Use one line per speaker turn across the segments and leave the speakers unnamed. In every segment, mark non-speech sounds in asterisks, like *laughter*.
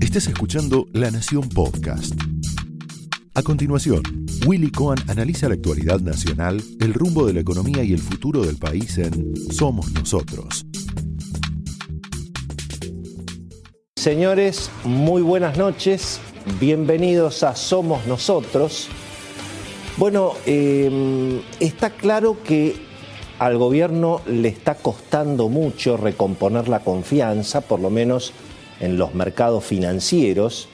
Estás escuchando La Nación Podcast. A continuación, Willy Cohen analiza la actualidad nacional, el rumbo de la economía y el futuro del país en Somos Nosotros.
Señores, muy buenas noches. Bienvenidos a Somos Nosotros. Bueno, eh, está claro que al gobierno le está costando mucho recomponer la confianza, por lo menos en los mercados financieros.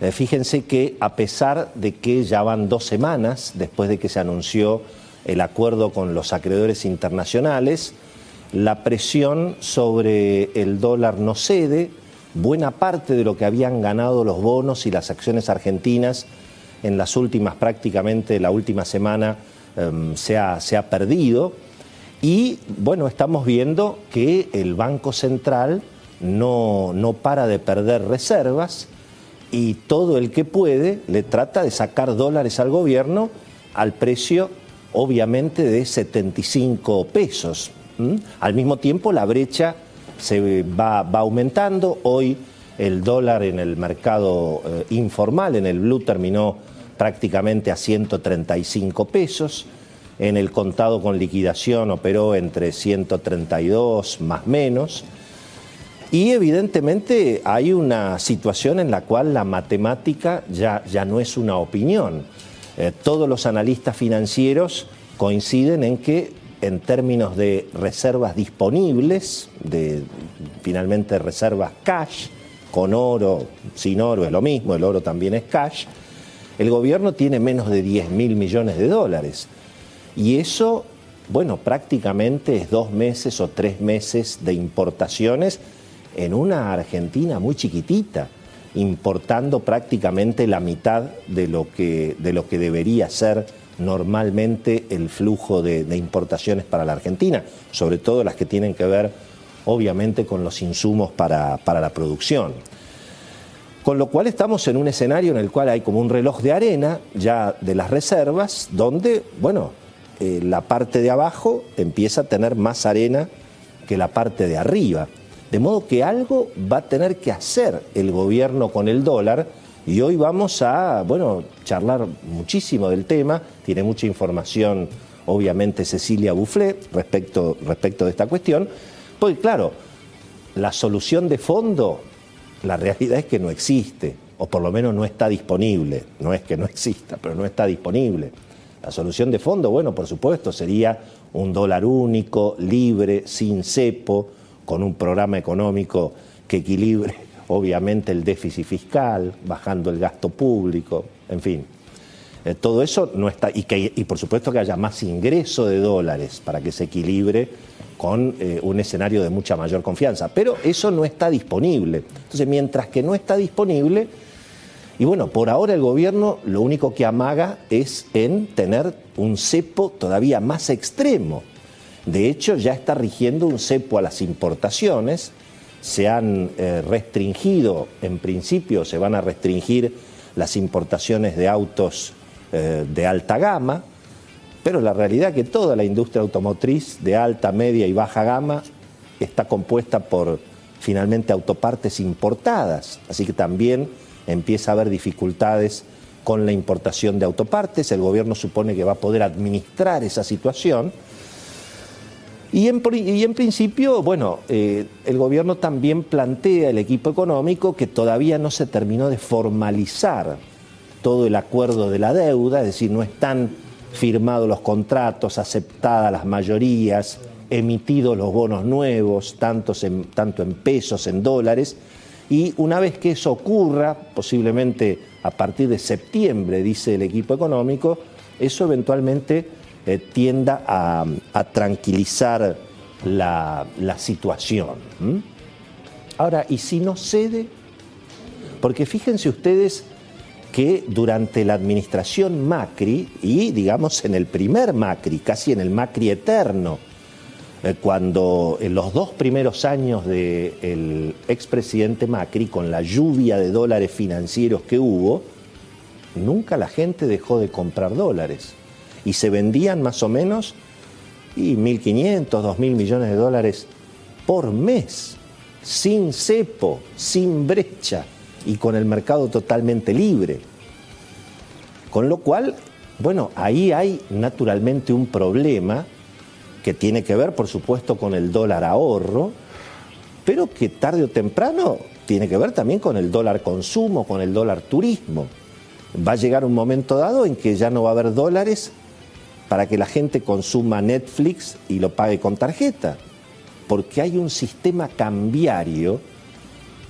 Eh, fíjense que a pesar de que ya van dos semanas después de que se anunció el acuerdo con los acreedores internacionales, la presión sobre el dólar no cede, buena parte de lo que habían ganado los bonos y las acciones argentinas en las últimas, prácticamente la última semana, em, se, ha, se ha perdido. Y bueno, estamos viendo que el Banco Central no, no para de perder reservas y todo el que puede le trata de sacar dólares al gobierno al precio obviamente de 75 pesos. Al mismo tiempo la brecha se va, va, aumentando, hoy el dólar en el mercado eh, informal, en el blue, terminó prácticamente a 135 pesos, en el contado con liquidación operó entre 132 más menos, y evidentemente hay una situación en la cual la matemática ya, ya no es una opinión. Eh, todos los analistas financieros coinciden en que en términos de reservas disponibles, de finalmente reservas cash, con oro, sin oro es lo mismo, el oro también es cash, el gobierno tiene menos de 10 mil millones de dólares. Y eso, bueno, prácticamente es dos meses o tres meses de importaciones en una Argentina muy chiquitita, importando prácticamente la mitad de lo que, de lo que debería ser normalmente el flujo de, importaciones para la Argentina, sobre todo las que tienen que ver obviamente con los insumos para, para la producción. Con lo cual estamos en un escenario en el cual hay como un reloj de arena ya de las reservas, donde, bueno, eh, la parte de abajo empieza a tener más arena que la parte de arriba. De modo que algo va a tener que hacer el gobierno con el dólar y hoy vamos a, bueno, charlar muchísimo del tema, tiene mucha información obviamente Cecilia Bufflé respecto, respecto de esta cuestión, porque claro, la solución de fondo, la realidad es que no existe, o por lo menos no está disponible, no es que no exista, pero no está disponible. La solución de fondo, bueno, por supuesto, sería un dólar único, libre, sin cepo, con un programa económico que equilibre *laughs* obviamente el déficit fiscal, bajando el gasto público, en fin. Eh, todo eso no está, y, que, y por supuesto que haya más ingreso de dólares para que se equilibre con eh, un escenario de mucha mayor confianza. Pero eso no está disponible. Entonces, mientras que no está disponible, y bueno, por ahora el gobierno lo único que amaga es en tener un cepo todavía más extremo. De hecho, ya está rigiendo un cepo a las importaciones, se han eh, restringido, en principio se van a restringir las importaciones de autos eh, de alta gama, pero la realidad es que toda la industria automotriz de alta, media y baja gama está compuesta por finalmente autopartes importadas, así que también empieza a haber dificultades con la importación de autopartes, el gobierno supone que va a poder administrar esa situación, y en, principio, bueno, eh, el gobierno también plantea el equipo económico que todavía no se terminó de formalizar todo el acuerdo de la deuda, es decir, no están firmados los contratos, aceptadas las mayorías, emitidos los bonos nuevos, tanto en pesos, en dólares, y una vez que eso ocurra, posiblemente a partir de septiembre, dice el equipo económico, eso eventualmente eh, tienda a, tranquilizar la, situación. Ahora, ¿y si no cede? Porque fíjense ustedes que durante la administración Macri, y digamos en el primer Macri, casi en el Macri eterno, cuando en los dos primeros años del expresidente Macri, con la lluvia de dólares financieros que hubo, nunca la gente dejó de comprar dólares y se vendían más o menos y 1.500, 2.000 millones de dólares por mes. sin cepo, sin brecha y con el mercado totalmente libre. Con lo cual, bueno, ahí hay naturalmente un problema que tiene que ver, por supuesto, con el dólar ahorro, pero que tarde o temprano tiene que ver también con el dólar consumo, con el dólar turismo. Va a llegar un momento dado en que ya no va a haber dólares para que la gente consuma Netflix y lo pague con tarjeta, porque hay un sistema cambiario,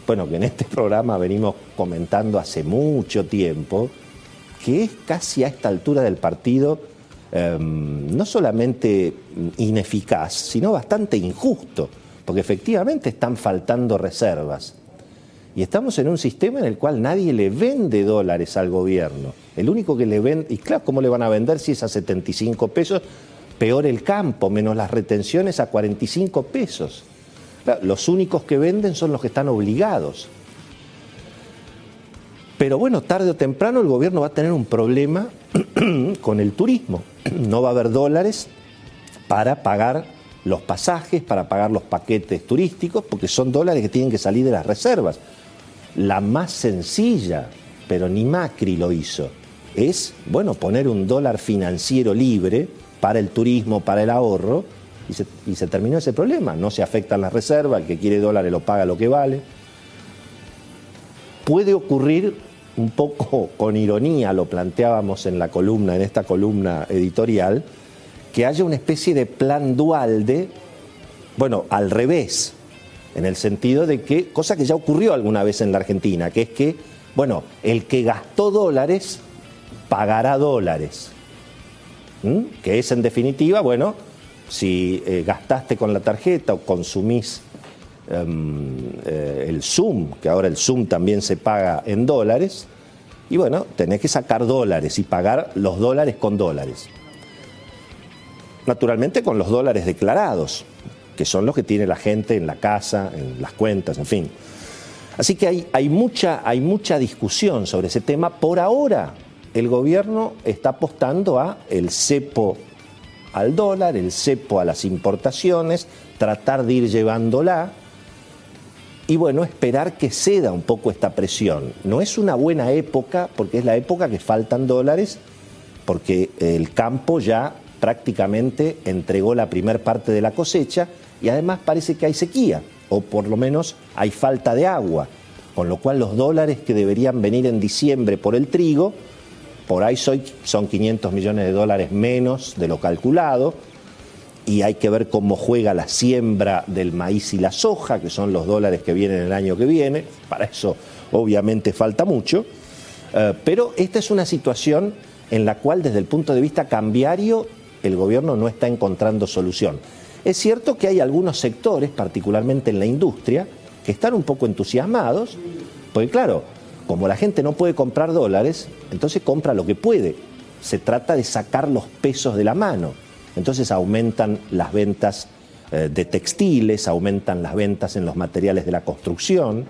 bueno, que en este programa venimos comentando hace mucho tiempo, que es casi a esta altura del partido em, no solamente ineficaz, sino bastante injusto, porque efectivamente están faltando reservas. Y estamos en un sistema en el cual nadie le vende dólares al gobierno. El único que le vende, y claro, ¿cómo le van a vender si es a 75 pesos? Peor el campo, menos las retenciones a 45 pesos. los únicos que venden son los que están obligados. Pero bueno, tarde o temprano el gobierno va a tener un problema *clears throat* con el turismo. No va a haber dólares para pagar los pasajes, para pagar los paquetes turísticos, porque son dólares que tienen que salir de las reservas. La más sencilla, pero ni Macri lo hizo, es, bueno, poner un dólar financiero libre para el turismo, para el ahorro, y se, y se terminó ese problema. No se afectan las reservas, el que quiere dólares lo paga lo que vale. Puede ocurrir un poco con ironía lo planteábamos en la columna, en esta columna editorial, que haya una especie de plan dual de, bueno, al revés, en el sentido de que, cosa que ya ocurrió alguna vez en la Argentina, que es que, bueno, el que gastó dólares pagará dólares, que es en definitiva, bueno, si eh, gastaste con la tarjeta o consumís Em, eh, el Zoom, que ahora el Zoom también se paga en dólares, y bueno, tenés que sacar dólares y pagar los dólares con dólares. Naturalmente con los dólares declarados, que son los que tiene la gente en la casa, en las cuentas, en fin. Así que hay, hay, mucha, hay mucha discusión sobre ese tema. Por ahora, el gobierno está apostando a el cepo al dólar, el cepo a las importaciones, tratar de ir llevándola y bueno, esperar que ceda un poco esta presión. No es una buena época porque es la época que faltan dólares, porque el campo ya prácticamente entregó la primer parte de la cosecha y además parece que hay sequía, o por lo menos hay falta de agua, con lo cual los dólares que deberían venir en diciembre por el trigo, por ahí son 500 millones de dólares menos de lo calculado, y hay que ver cómo juega la siembra del maíz y la soja, que son los dólares que vienen el año que viene. Para eso obviamente falta mucho. Eh, pero esta es una situación en la cual desde el punto de vista cambiario el gobierno no está encontrando solución. Es cierto que hay algunos sectores, particularmente en la industria, que están un poco entusiasmados, porque claro, como la gente no puede comprar dólares, entonces compra lo que puede. Se trata de sacar los pesos de la mano. Entonces aumentan las ventas eh, de textiles, aumentan las ventas en los materiales de la construcción,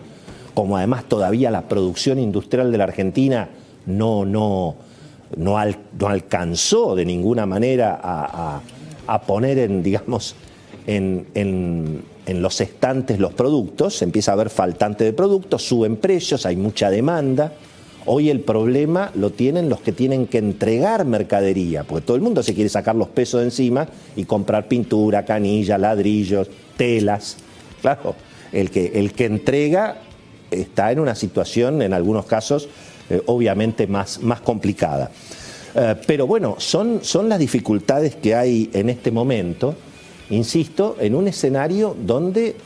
como además todavía la producción industrial de la Argentina no, no, no, alcanzó de ninguna manera a, poner en, digamos, en, en, los estantes los productos, empieza a haber faltante de productos, suben precios, hay mucha demanda. Hoy el problema lo tienen los que tienen que entregar mercadería, porque todo el mundo se quiere sacar los pesos de encima y comprar pintura, canilla, ladrillos, telas. Claro, el que, el que entrega está en una situación, en algunos casos, eh, obviamente más, más complicada. Eh, pero bueno, son, son las dificultades que hay en este momento, insisto, en un escenario donde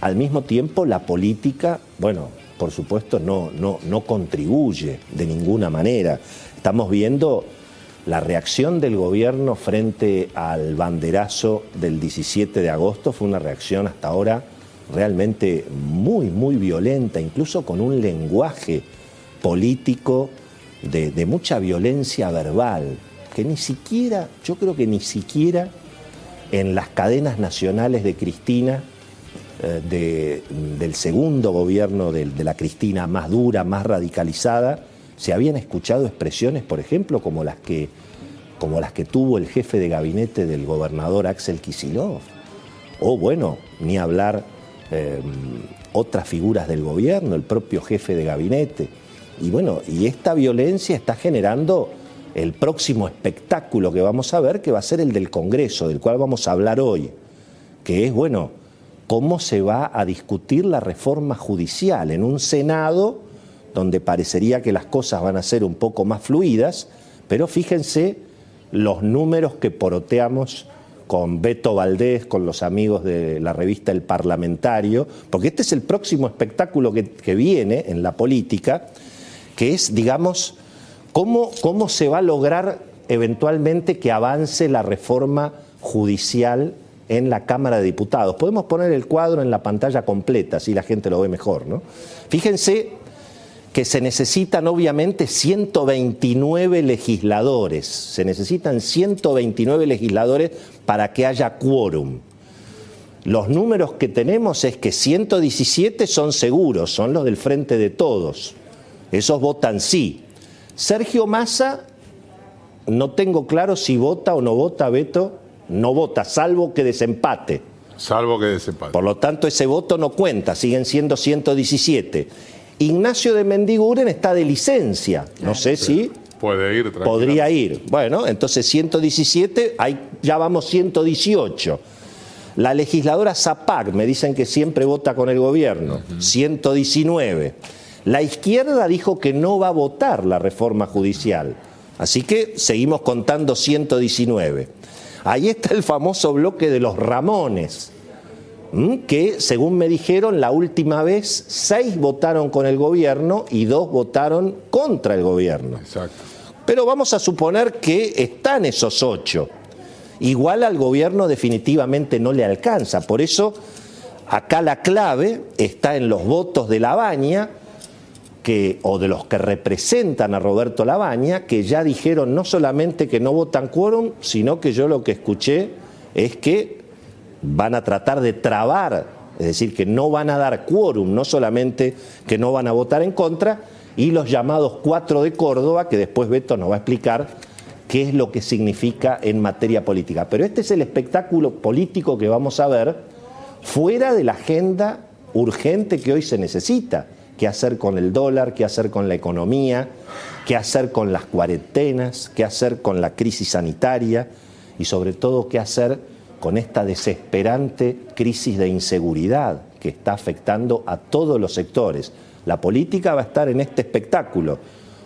al mismo tiempo la política, bueno, por supuesto, no, no, no contribuye de ninguna manera. Estamos viendo la reacción del gobierno frente al banderazo del 17 de agosto fue una reacción hasta ahora realmente muy, muy violenta, incluso con un lenguaje político de, de, mucha violencia verbal, que ni siquiera, yo creo que ni siquiera en las cadenas nacionales de Cristina eh, del segundo gobierno de, la Cristina más dura, más radicalizada, se habían escuchado expresiones, por ejemplo, como las que, como las que tuvo el jefe de gabinete del gobernador Axel Kisilov. O bueno, ni hablar eh, otras figuras del gobierno, el propio jefe de gabinete. Y bueno, y esta violencia está generando el próximo espectáculo que vamos a ver, que va a ser el del Congreso, del cual vamos a hablar hoy, que es, bueno, cómo se va a discutir la reforma judicial en un Senado donde parecería que las cosas van a ser un poco más fluidas, pero fíjense los números que poroteamos con Beto Valdés, con los amigos de la revista El Parlamentario, porque este es el próximo espectáculo que, viene en la política, que es, digamos, cómo, cómo se va a lograr eventualmente que avance la reforma judicial en la Cámara de Diputados. Podemos poner el cuadro en la pantalla completa, así la gente lo ve mejor. ¿no? Fíjense que se necesitan obviamente 129 legisladores, se necesitan 129 legisladores para que haya quórum. Los números que tenemos es que 117 son seguros, son los del frente de todos. Esos votan sí. Sergio Massa, no tengo claro si vota o no vota, Beto, no vota, salvo que desempate.
Salvo que desempate.
Por lo tanto, ese voto no cuenta, siguen siendo 117. Ignacio de Mendiguren está de licencia. No sé si.
Puede ir,
Podría ir. Bueno, entonces 117, ya vamos 118. La legisladora Zapac, me dicen que siempre vota con el gobierno, 119. La izquierda dijo que no va a votar la reforma judicial. Así que seguimos contando 119. Ahí está el famoso bloque de los Ramones que según me dijeron la última vez seis votaron con el gobierno y dos votaron contra el gobierno. Exacto. Pero vamos a suponer que están esos ocho. Igual al gobierno definitivamente no le alcanza. Por eso acá la clave está en los votos de Labaña, o de los que representan a Roberto Labaña, que ya dijeron no solamente que no votan quórum, sino que yo lo que escuché es que van a tratar de trabar, es decir, que no van a dar quórum, no solamente que no van a votar en contra, y los llamados cuatro de Córdoba, que después Beto nos va a explicar qué es lo que significa en materia política. Pero este es el espectáculo político que vamos a ver fuera de la agenda urgente que hoy se necesita. ¿Qué hacer con el dólar? ¿Qué hacer con la economía? ¿Qué hacer con las cuarentenas? ¿Qué hacer con la crisis sanitaria? Y sobre todo, ¿qué hacer con esta desesperante crisis de inseguridad que está afectando a todos los sectores. La política va a estar en este espectáculo.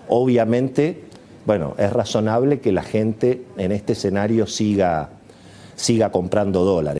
Obviamente, bueno, es razonable que la gente en este escenario siga, siga comprando dólares.